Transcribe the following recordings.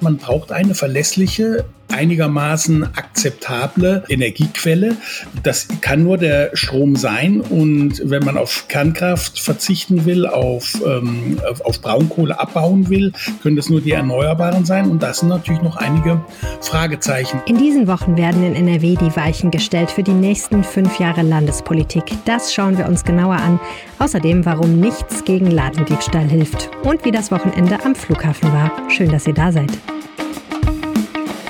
Man braucht eine verlässliche, einigermaßen akzeptable Energiequelle. Das kann nur der Strom sein. Und wenn man auf Kernkraft verzichten will, auf, ähm, auf Braunkohle abbauen will, können das nur die Erneuerbaren sein. Und das sind natürlich noch einige Fragezeichen. In diesen Wochen werden in NRW die Weichen gestellt für die nächsten fünf Jahre Landespolitik. Das schauen wir uns genauer an. Außerdem, warum nichts gegen Ladendiebstahl hilft und wie das Wochenende am Flughafen war. Schön, dass ihr da seid.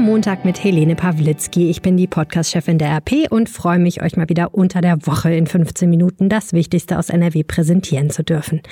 Montag mit Helene Pawlitzki. Ich bin die Podcast-Chefin der RP und freue mich, euch mal wieder unter der Woche in 15 Minuten das Wichtigste aus NRW präsentieren zu dürfen.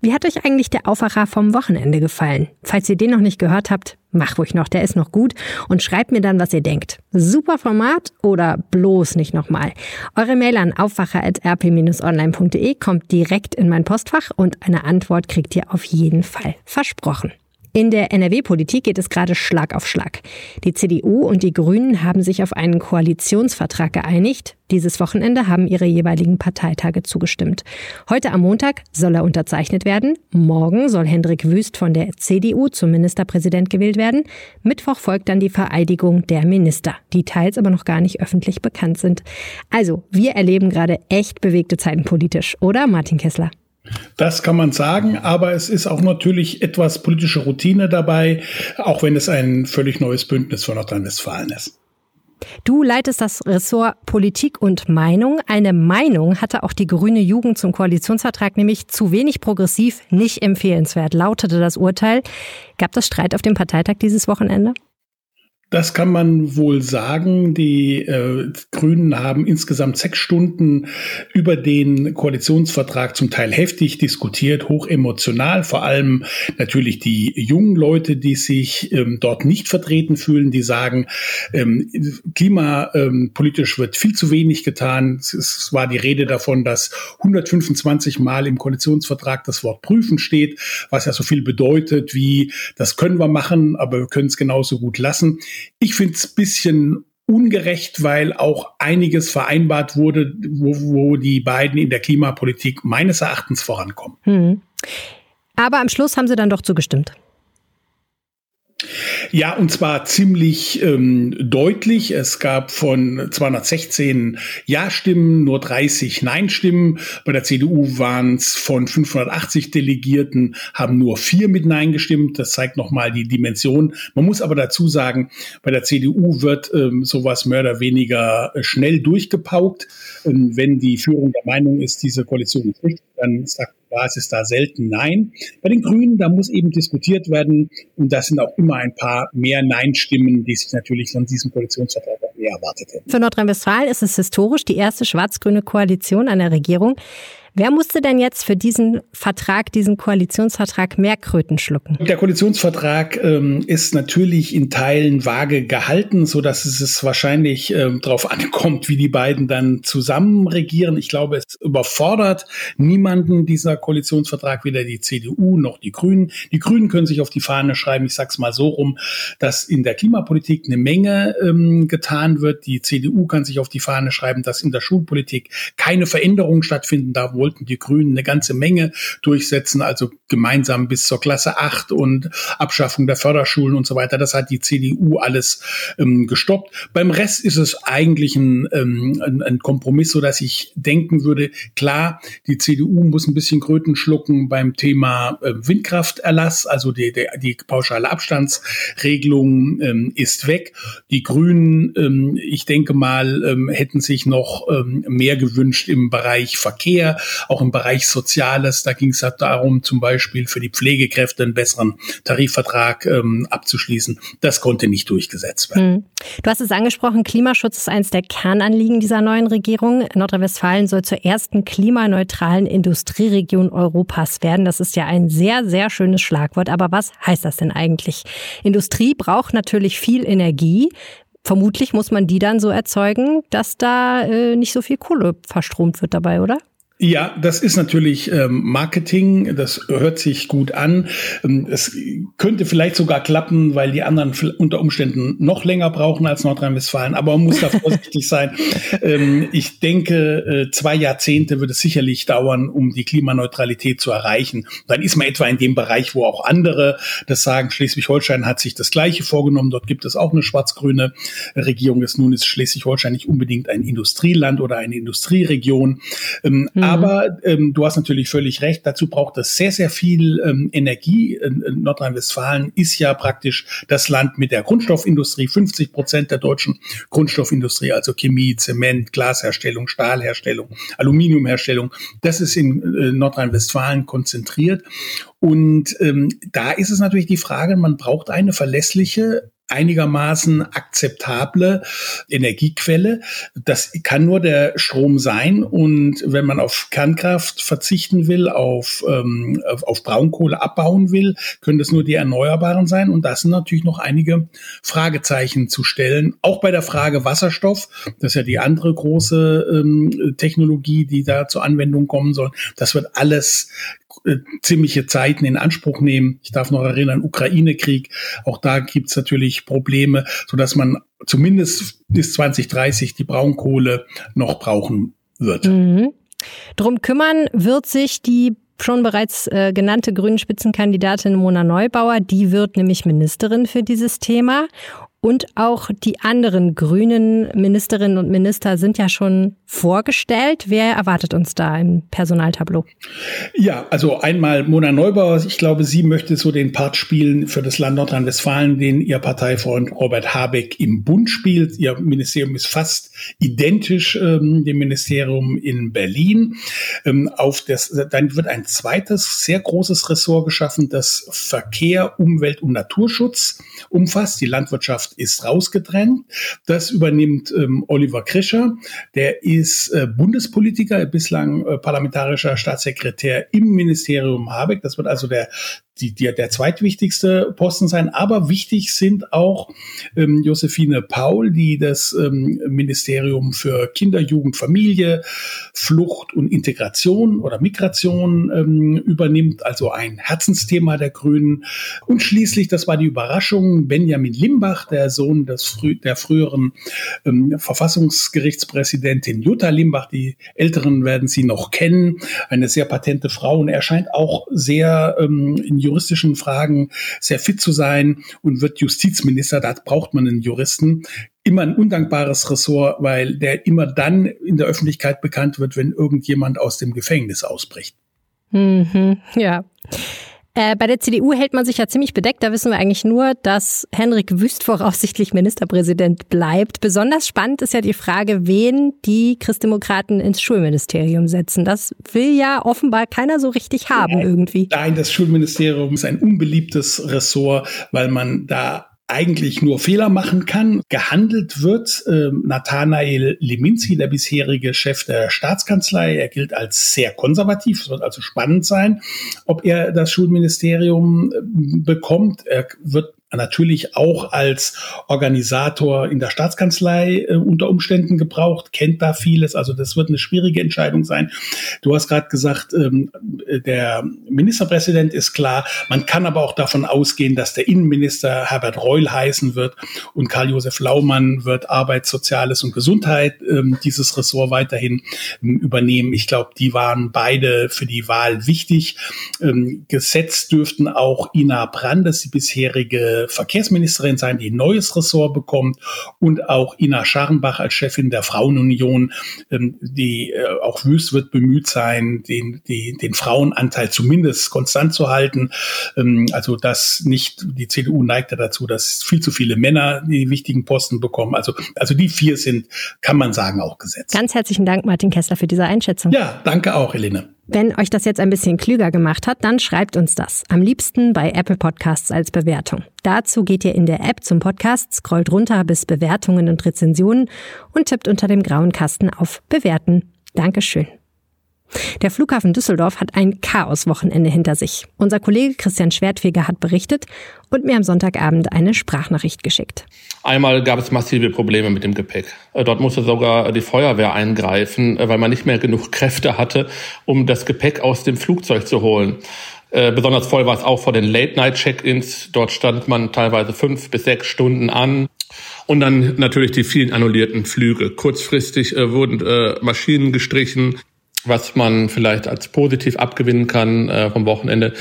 Wie hat euch eigentlich der Aufwacher vom Wochenende gefallen? Falls ihr den noch nicht gehört habt, mach ruhig noch, der ist noch gut und schreibt mir dann, was ihr denkt. Super Format oder bloß nicht nochmal? Eure Mail an aufwacher.rp-online.de kommt direkt in mein Postfach und eine Antwort kriegt ihr auf jeden Fall. Versprochen. In der NRW-Politik geht es gerade Schlag auf Schlag. Die CDU und die Grünen haben sich auf einen Koalitionsvertrag geeinigt. Dieses Wochenende haben ihre jeweiligen Parteitage zugestimmt. Heute am Montag soll er unterzeichnet werden. Morgen soll Hendrik Wüst von der CDU zum Ministerpräsident gewählt werden. Mittwoch folgt dann die Vereidigung der Minister, die teils aber noch gar nicht öffentlich bekannt sind. Also, wir erleben gerade echt bewegte Zeiten politisch, oder Martin Kessler? Das kann man sagen, aber es ist auch natürlich etwas politische Routine dabei, auch wenn es ein völlig neues Bündnis von Nordrhein-Westfalen ist. Du leitest das Ressort Politik und Meinung. Eine Meinung hatte auch die grüne Jugend zum Koalitionsvertrag, nämlich zu wenig progressiv, nicht empfehlenswert, lautete das Urteil. Gab es Streit auf dem Parteitag dieses Wochenende? Das kann man wohl sagen. Die äh, Grünen haben insgesamt sechs Stunden über den Koalitionsvertrag zum Teil heftig diskutiert, hoch emotional. Vor allem natürlich die jungen Leute, die sich ähm, dort nicht vertreten fühlen, die sagen, ähm, klimapolitisch ähm, wird viel zu wenig getan. Es war die Rede davon, dass 125 Mal im Koalitionsvertrag das Wort prüfen steht, was ja so viel bedeutet wie, das können wir machen, aber wir können es genauso gut lassen. Ich finde es ein bisschen ungerecht, weil auch einiges vereinbart wurde, wo, wo, die beiden in der Klimapolitik meines Erachtens vorankommen. Hm. Aber am Schluss haben sie dann doch zugestimmt. Ja, und zwar ziemlich ähm, deutlich. Es gab von 216 Ja-Stimmen nur 30 Nein-Stimmen. Bei der CDU waren es von 580 Delegierten, haben nur vier mit Nein gestimmt. Das zeigt nochmal die Dimension. Man muss aber dazu sagen, bei der CDU wird ähm, sowas mehr oder weniger schnell durchgepaukt. Ähm, wenn die Führung der Meinung ist, diese Koalition ist richtig, dann sagt Basis da selten Nein. Bei den Grünen, da muss eben diskutiert werden und das sind auch immer ein paar mehr Nein-Stimmen, die sich natürlich von diesem Koalitionsvertrag mehr erwartet hätten. Für Nordrhein-Westfalen ist es historisch die erste schwarz-grüne Koalition an der Regierung. Wer musste denn jetzt für diesen Vertrag, diesen Koalitionsvertrag mehr Kröten schlucken? Der Koalitionsvertrag ähm, ist natürlich in Teilen vage gehalten, so dass es, es wahrscheinlich ähm, darauf ankommt, wie die beiden dann zusammen regieren. Ich glaube, es überfordert niemanden dieser Koalitionsvertrag, weder die CDU noch die Grünen. Die Grünen können sich auf die Fahne schreiben, ich sag's mal so rum, dass in der Klimapolitik eine Menge ähm, getan wird. Die CDU kann sich auf die Fahne schreiben, dass in der Schulpolitik keine Veränderungen stattfinden da, wollten die Grünen eine ganze Menge durchsetzen, also gemeinsam bis zur Klasse 8 und Abschaffung der Förderschulen und so weiter. Das hat die CDU alles ähm, gestoppt. Beim Rest ist es eigentlich ein, ähm, ein, ein Kompromiss, so dass ich denken würde, klar, die CDU muss ein bisschen Kröten schlucken beim Thema äh, Windkrafterlass, also die, die, die pauschale Abstandsregelung ähm, ist weg. Die Grünen, ähm, ich denke mal, ähm, hätten sich noch ähm, mehr gewünscht im Bereich Verkehr auch im Bereich Soziales. Da ging es halt darum, zum Beispiel für die Pflegekräfte einen besseren Tarifvertrag ähm, abzuschließen. Das konnte nicht durchgesetzt werden. Hm. Du hast es angesprochen, Klimaschutz ist eines der Kernanliegen dieser neuen Regierung. Nordrhein-Westfalen soll zur ersten klimaneutralen Industrieregion Europas werden. Das ist ja ein sehr, sehr schönes Schlagwort. Aber was heißt das denn eigentlich? Industrie braucht natürlich viel Energie. Vermutlich muss man die dann so erzeugen, dass da äh, nicht so viel Kohle verstromt wird dabei, oder? Ja, das ist natürlich ähm, Marketing, das hört sich gut an. Ähm, es könnte vielleicht sogar klappen, weil die anderen unter Umständen noch länger brauchen als Nordrhein-Westfalen, aber man muss da vorsichtig sein. Ähm, ich denke, äh, zwei Jahrzehnte wird es sicherlich dauern, um die Klimaneutralität zu erreichen. Dann ist man etwa in dem Bereich, wo auch andere das sagen. Schleswig-Holstein hat sich das Gleiche vorgenommen. Dort gibt es auch eine schwarz-grüne Regierung. Nun ist Schleswig-Holstein nicht unbedingt ein Industrieland oder eine Industrieregion. Mhm. Aber ähm, du hast natürlich völlig recht, dazu braucht es sehr, sehr viel ähm, Energie. Nordrhein-Westfalen ist ja praktisch das Land mit der Grundstoffindustrie. 50 Prozent der deutschen Grundstoffindustrie, also Chemie, Zement, Glasherstellung, Stahlherstellung, Aluminiumherstellung, das ist in äh, Nordrhein-Westfalen konzentriert. Und ähm, da ist es natürlich die Frage, man braucht eine verlässliche einigermaßen akzeptable Energiequelle. Das kann nur der Strom sein. Und wenn man auf Kernkraft verzichten will, auf, ähm, auf, Braunkohle abbauen will, können das nur die Erneuerbaren sein. Und da sind natürlich noch einige Fragezeichen zu stellen. Auch bei der Frage Wasserstoff, das ist ja die andere große ähm, Technologie, die da zur Anwendung kommen soll. Das wird alles äh, ziemliche Zeiten in Anspruch nehmen. Ich darf noch erinnern, Ukraine-Krieg, auch da gibt's natürlich Probleme, so dass man zumindest bis 2030 die Braunkohle noch brauchen wird. Mhm. Drum kümmern wird sich die schon bereits äh, genannte grünen Spitzenkandidatin Mona Neubauer, die wird nämlich Ministerin für dieses Thema. Und auch die anderen grünen Ministerinnen und Minister sind ja schon vorgestellt. Wer erwartet uns da im Personaltableau? Ja, also einmal Mona Neubauer. Ich glaube, sie möchte so den Part spielen für das Land Nordrhein-Westfalen, den ihr Parteifreund Robert Habeck im Bund spielt. Ihr Ministerium ist fast identisch ähm, dem Ministerium in Berlin. Ähm, auf das, dann wird ein zweites sehr großes Ressort geschaffen, das Verkehr, Umwelt und Naturschutz umfasst. Die Landwirtschaft ist rausgetrennt. Das übernimmt ähm, Oliver Krischer. Der ist äh, Bundespolitiker, bislang äh, parlamentarischer Staatssekretär im Ministerium Habeck. Das wird also der die, die, der zweitwichtigste Posten sein. Aber wichtig sind auch ähm, Josephine Paul, die das ähm, Ministerium für Kinder, Jugend, Familie, Flucht und Integration oder Migration ähm, übernimmt, also ein Herzensthema der Grünen. Und schließlich, das war die Überraschung, Benjamin Limbach, der Sohn des frü der früheren ähm, Verfassungsgerichtspräsidentin Jutta Limbach, die Älteren werden sie noch kennen, eine sehr patente Frau und er scheint auch sehr ähm, in juristischen Fragen sehr fit zu sein und wird Justizminister. Da braucht man einen Juristen. Immer ein undankbares Ressort, weil der immer dann in der Öffentlichkeit bekannt wird, wenn irgendjemand aus dem Gefängnis ausbricht. Mhm, ja. Äh, bei der CDU hält man sich ja ziemlich bedeckt. Da wissen wir eigentlich nur, dass Henrik Wüst voraussichtlich Ministerpräsident bleibt. Besonders spannend ist ja die Frage, wen die Christdemokraten ins Schulministerium setzen. Das will ja offenbar keiner so richtig haben irgendwie. Nein, das Schulministerium ist ein unbeliebtes Ressort, weil man da eigentlich nur Fehler machen kann. Gehandelt wird äh, Nathanael Liminski, der bisherige Chef der Staatskanzlei. Er gilt als sehr konservativ. Es wird also spannend sein, ob er das Schulministerium äh, bekommt. Er wird natürlich auch als Organisator in der Staatskanzlei äh, unter Umständen gebraucht, kennt da vieles. Also das wird eine schwierige Entscheidung sein. Du hast gerade gesagt, ähm, der Ministerpräsident ist klar. Man kann aber auch davon ausgehen, dass der Innenminister Herbert Reul heißen wird und Karl-Josef Laumann wird Arbeit, Soziales und Gesundheit ähm, dieses Ressort weiterhin ähm, übernehmen. Ich glaube, die waren beide für die Wahl wichtig. Ähm, gesetzt dürften auch Ina Brandes, die bisherige Verkehrsministerin sein, die ein neues Ressort bekommt und auch Ina Scharrenbach als Chefin der Frauenunion, ähm, die äh, auch wüst wird bemüht sein, den, die, den Frauenanteil zumindest konstant zu halten. Ähm, also dass nicht, die CDU neigt ja dazu, dass viel zu viele Männer die wichtigen Posten bekommen. Also, also die vier sind, kann man sagen, auch gesetzt. Ganz herzlichen Dank, Martin Kessler, für diese Einschätzung. Ja, danke auch, Helene. Wenn euch das jetzt ein bisschen klüger gemacht hat, dann schreibt uns das. Am liebsten bei Apple Podcasts als Bewertung. Dazu geht ihr in der App zum Podcast, scrollt runter bis Bewertungen und Rezensionen und tippt unter dem grauen Kasten auf Bewerten. Dankeschön. Der Flughafen Düsseldorf hat ein Chaos-Wochenende hinter sich. Unser Kollege Christian Schwertfeger hat berichtet und mir am Sonntagabend eine Sprachnachricht geschickt. Einmal gab es massive Probleme mit dem Gepäck. Äh, dort musste sogar die Feuerwehr eingreifen, äh, weil man nicht mehr genug Kräfte hatte, um das Gepäck aus dem Flugzeug zu holen. Äh, besonders voll war es auch vor den Late-Night-Check-ins. Dort stand man teilweise fünf bis sechs Stunden an. Und dann natürlich die vielen annullierten Flüge. Kurzfristig äh, wurden äh, Maschinen gestrichen, was man vielleicht als positiv abgewinnen kann äh, vom Wochenende.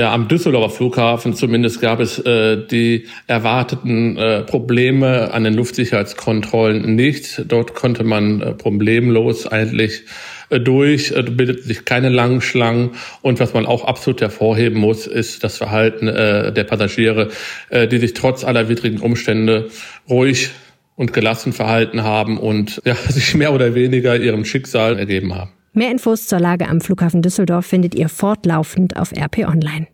Ja, am Düsseldorfer Flughafen zumindest gab es äh, die erwarteten äh, Probleme an den Luftsicherheitskontrollen nicht. Dort konnte man äh, problemlos eigentlich äh, durch, äh, bildet sich keine langen Schlangen. Und was man auch absolut hervorheben muss, ist das Verhalten äh, der Passagiere, äh, die sich trotz aller widrigen Umstände ruhig und gelassen verhalten haben und ja, sich mehr oder weniger ihrem Schicksal ergeben haben. Mehr Infos zur Lage am Flughafen Düsseldorf findet ihr fortlaufend auf RP Online.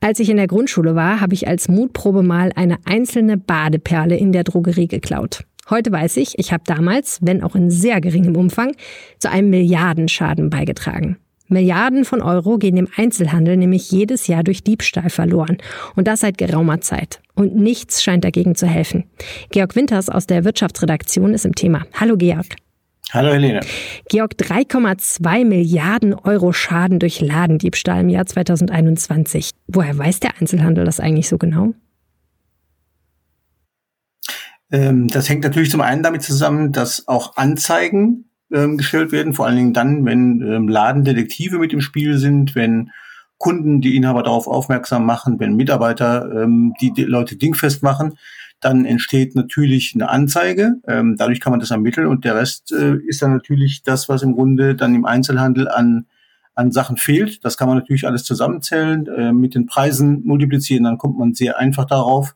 Als ich in der Grundschule war, habe ich als Mutprobe mal eine einzelne Badeperle in der Drogerie geklaut. Heute weiß ich, ich habe damals, wenn auch in sehr geringem Umfang, zu einem Milliardenschaden beigetragen. Milliarden von Euro gehen im Einzelhandel nämlich jedes Jahr durch Diebstahl verloren. Und das seit geraumer Zeit. Und nichts scheint dagegen zu helfen. Georg Winters aus der Wirtschaftsredaktion ist im Thema. Hallo Georg. Hallo Helene. Georg, 3,2 Milliarden Euro Schaden durch Ladendiebstahl im Jahr 2021. Woher weiß der Einzelhandel das eigentlich so genau? Ähm, das hängt natürlich zum einen damit zusammen, dass auch Anzeigen ähm, gestellt werden, vor allen Dingen dann, wenn ähm, Ladendetektive mit im Spiel sind, wenn Kunden die Inhaber darauf aufmerksam machen, wenn Mitarbeiter ähm, die, die Leute dingfest machen dann entsteht natürlich eine Anzeige. Ähm, dadurch kann man das ermitteln und der Rest äh, ist dann natürlich das, was im Grunde dann im Einzelhandel an an Sachen fehlt. Das kann man natürlich alles zusammenzählen, äh, mit den Preisen multiplizieren, dann kommt man sehr einfach darauf.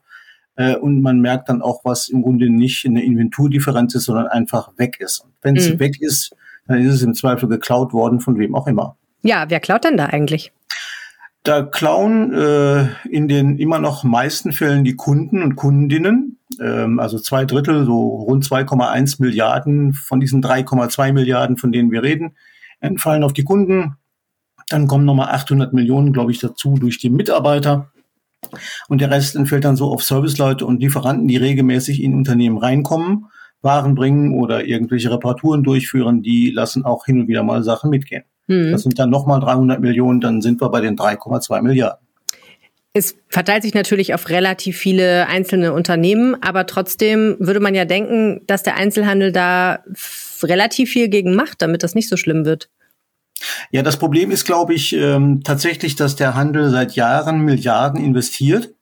Äh, und man merkt dann auch, was im Grunde nicht eine Inventurdifferenz ist, sondern einfach weg ist. Und wenn es mhm. weg ist, dann ist es im Zweifel geklaut worden, von wem auch immer. Ja, wer klaut denn da eigentlich? Da klauen äh, in den immer noch meisten Fällen die Kunden und Kundinnen. Ähm, also zwei Drittel, so rund 2,1 Milliarden von diesen 3,2 Milliarden, von denen wir reden, entfallen auf die Kunden. Dann kommen nochmal 800 Millionen, glaube ich, dazu durch die Mitarbeiter. Und der Rest entfällt dann so auf Serviceleute und Lieferanten, die regelmäßig in Unternehmen reinkommen, Waren bringen oder irgendwelche Reparaturen durchführen. Die lassen auch hin und wieder mal Sachen mitgehen. Mhm. Das sind dann nochmal 300 Millionen, dann sind wir bei den 3,2 Milliarden. Es verteilt sich natürlich auf relativ viele einzelne Unternehmen, aber trotzdem würde man ja denken, dass der Einzelhandel da relativ viel gegen macht, damit das nicht so schlimm wird. Ja, das Problem ist, glaube ich, ähm, tatsächlich, dass der Handel seit Jahren Milliarden investiert.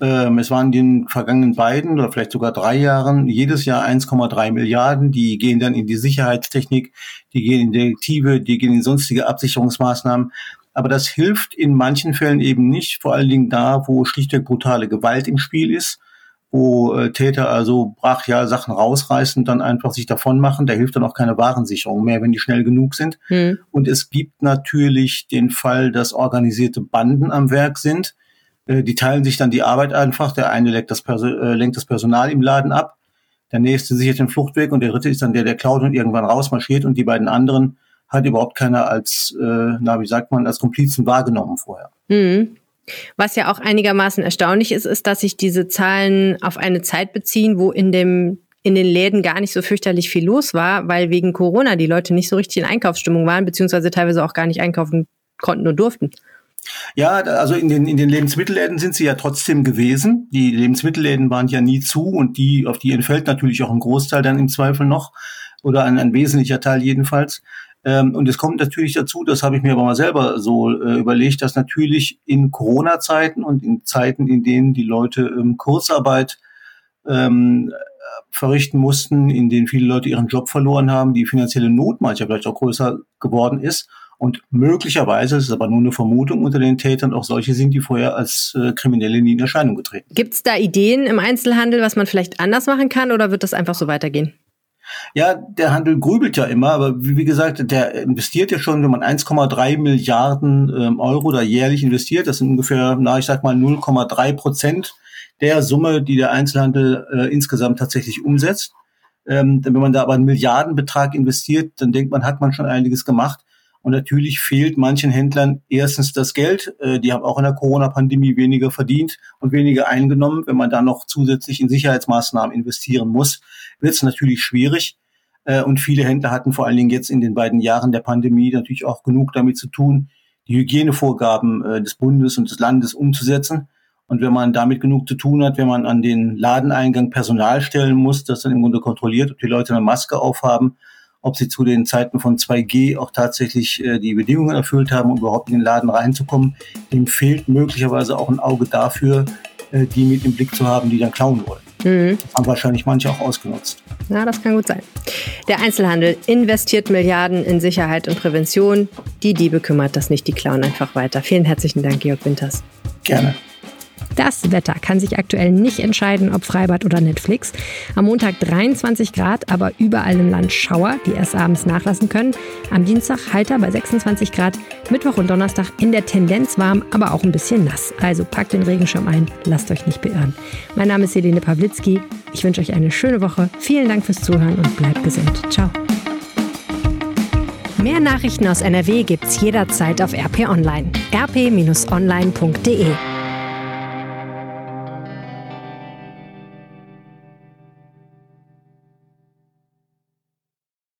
Ähm, es waren in den vergangenen beiden oder vielleicht sogar drei Jahren jedes Jahr 1,3 Milliarden. Die gehen dann in die Sicherheitstechnik, die gehen in Detektive, die gehen in sonstige Absicherungsmaßnahmen. Aber das hilft in manchen Fällen eben nicht, vor allen Dingen da, wo schlichtweg brutale Gewalt im Spiel ist, wo äh, Täter also brachial Sachen rausreißen, dann einfach sich davon machen. Da hilft dann auch keine Warensicherung mehr, wenn die schnell genug sind. Hm. Und es gibt natürlich den Fall, dass organisierte Banden am Werk sind, die teilen sich dann die Arbeit einfach. Der eine lenkt das, äh, lenkt das Personal im Laden ab, der nächste sichert den Fluchtweg und der dritte ist dann der, der klaut und irgendwann rausmarschiert und die beiden anderen hat überhaupt keiner als, äh, na wie sagt man, als Komplizen wahrgenommen vorher. Mhm. Was ja auch einigermaßen erstaunlich ist, ist, dass sich diese Zahlen auf eine Zeit beziehen, wo in dem in den Läden gar nicht so fürchterlich viel los war, weil wegen Corona die Leute nicht so richtig in Einkaufsstimmung waren, beziehungsweise teilweise auch gar nicht einkaufen konnten und durften. Ja, also in den, in den Lebensmittelläden sind sie ja trotzdem gewesen. Die Lebensmittelläden waren ja nie zu und die, auf die entfällt natürlich auch ein Großteil dann im Zweifel noch oder ein, ein wesentlicher Teil jedenfalls. Ähm, und es kommt natürlich dazu, das habe ich mir aber mal selber so äh, überlegt, dass natürlich in Corona-Zeiten und in Zeiten, in denen die Leute ähm, Kurzarbeit ähm, verrichten mussten, in denen viele Leute ihren Job verloren haben, die finanzielle Not manchmal vielleicht auch größer geworden ist und möglicherweise, das ist aber nur eine Vermutung unter den Tätern, auch solche sind, die vorher als äh, Kriminelle nie in Erscheinung getreten. Gibt es da Ideen im Einzelhandel, was man vielleicht anders machen kann oder wird das einfach so weitergehen? Ja, der Handel grübelt ja immer, aber wie, wie gesagt, der investiert ja schon, wenn man 1,3 Milliarden ähm, Euro da jährlich investiert, das sind ungefähr, na, ich sag mal 0,3 Prozent der Summe, die der Einzelhandel äh, insgesamt tatsächlich umsetzt. Ähm, wenn man da aber einen Milliardenbetrag investiert, dann denkt man, hat man schon einiges gemacht. Und natürlich fehlt manchen Händlern erstens das Geld. Äh, die haben auch in der Corona-Pandemie weniger verdient und weniger eingenommen. Wenn man da noch zusätzlich in Sicherheitsmaßnahmen investieren muss, wird es natürlich schwierig. Äh, und viele Händler hatten vor allen Dingen jetzt in den beiden Jahren der Pandemie natürlich auch genug damit zu tun, die Hygienevorgaben äh, des Bundes und des Landes umzusetzen. Und wenn man damit genug zu tun hat, wenn man an den Ladeneingang Personal stellen muss, das dann im Grunde kontrolliert, ob die Leute eine Maske aufhaben, ob sie zu den Zeiten von 2G auch tatsächlich äh, die Bedingungen erfüllt haben, um überhaupt in den Laden reinzukommen, dem fehlt möglicherweise auch ein Auge dafür, äh, die mit im Blick zu haben, die dann klauen wollen. Mhm. Haben wahrscheinlich manche auch ausgenutzt. Ja, das kann gut sein. Der Einzelhandel investiert Milliarden in Sicherheit und Prävention. Die Diebe kümmert das nicht, die klauen einfach weiter. Vielen herzlichen Dank, Georg Winters. Gerne. Das Wetter kann sich aktuell nicht entscheiden, ob Freibad oder Netflix. Am Montag 23 Grad, aber überall im Land Schauer, die erst abends nachlassen können. Am Dienstag heiter bei 26 Grad. Mittwoch und Donnerstag in der Tendenz warm, aber auch ein bisschen nass. Also packt den Regenschirm ein, lasst euch nicht beirren. Mein Name ist Helene Pawlitzki. Ich wünsche euch eine schöne Woche. Vielen Dank fürs Zuhören und bleibt gesund. Ciao. Mehr Nachrichten aus NRW gibt's jederzeit auf RP Online. rp-online.de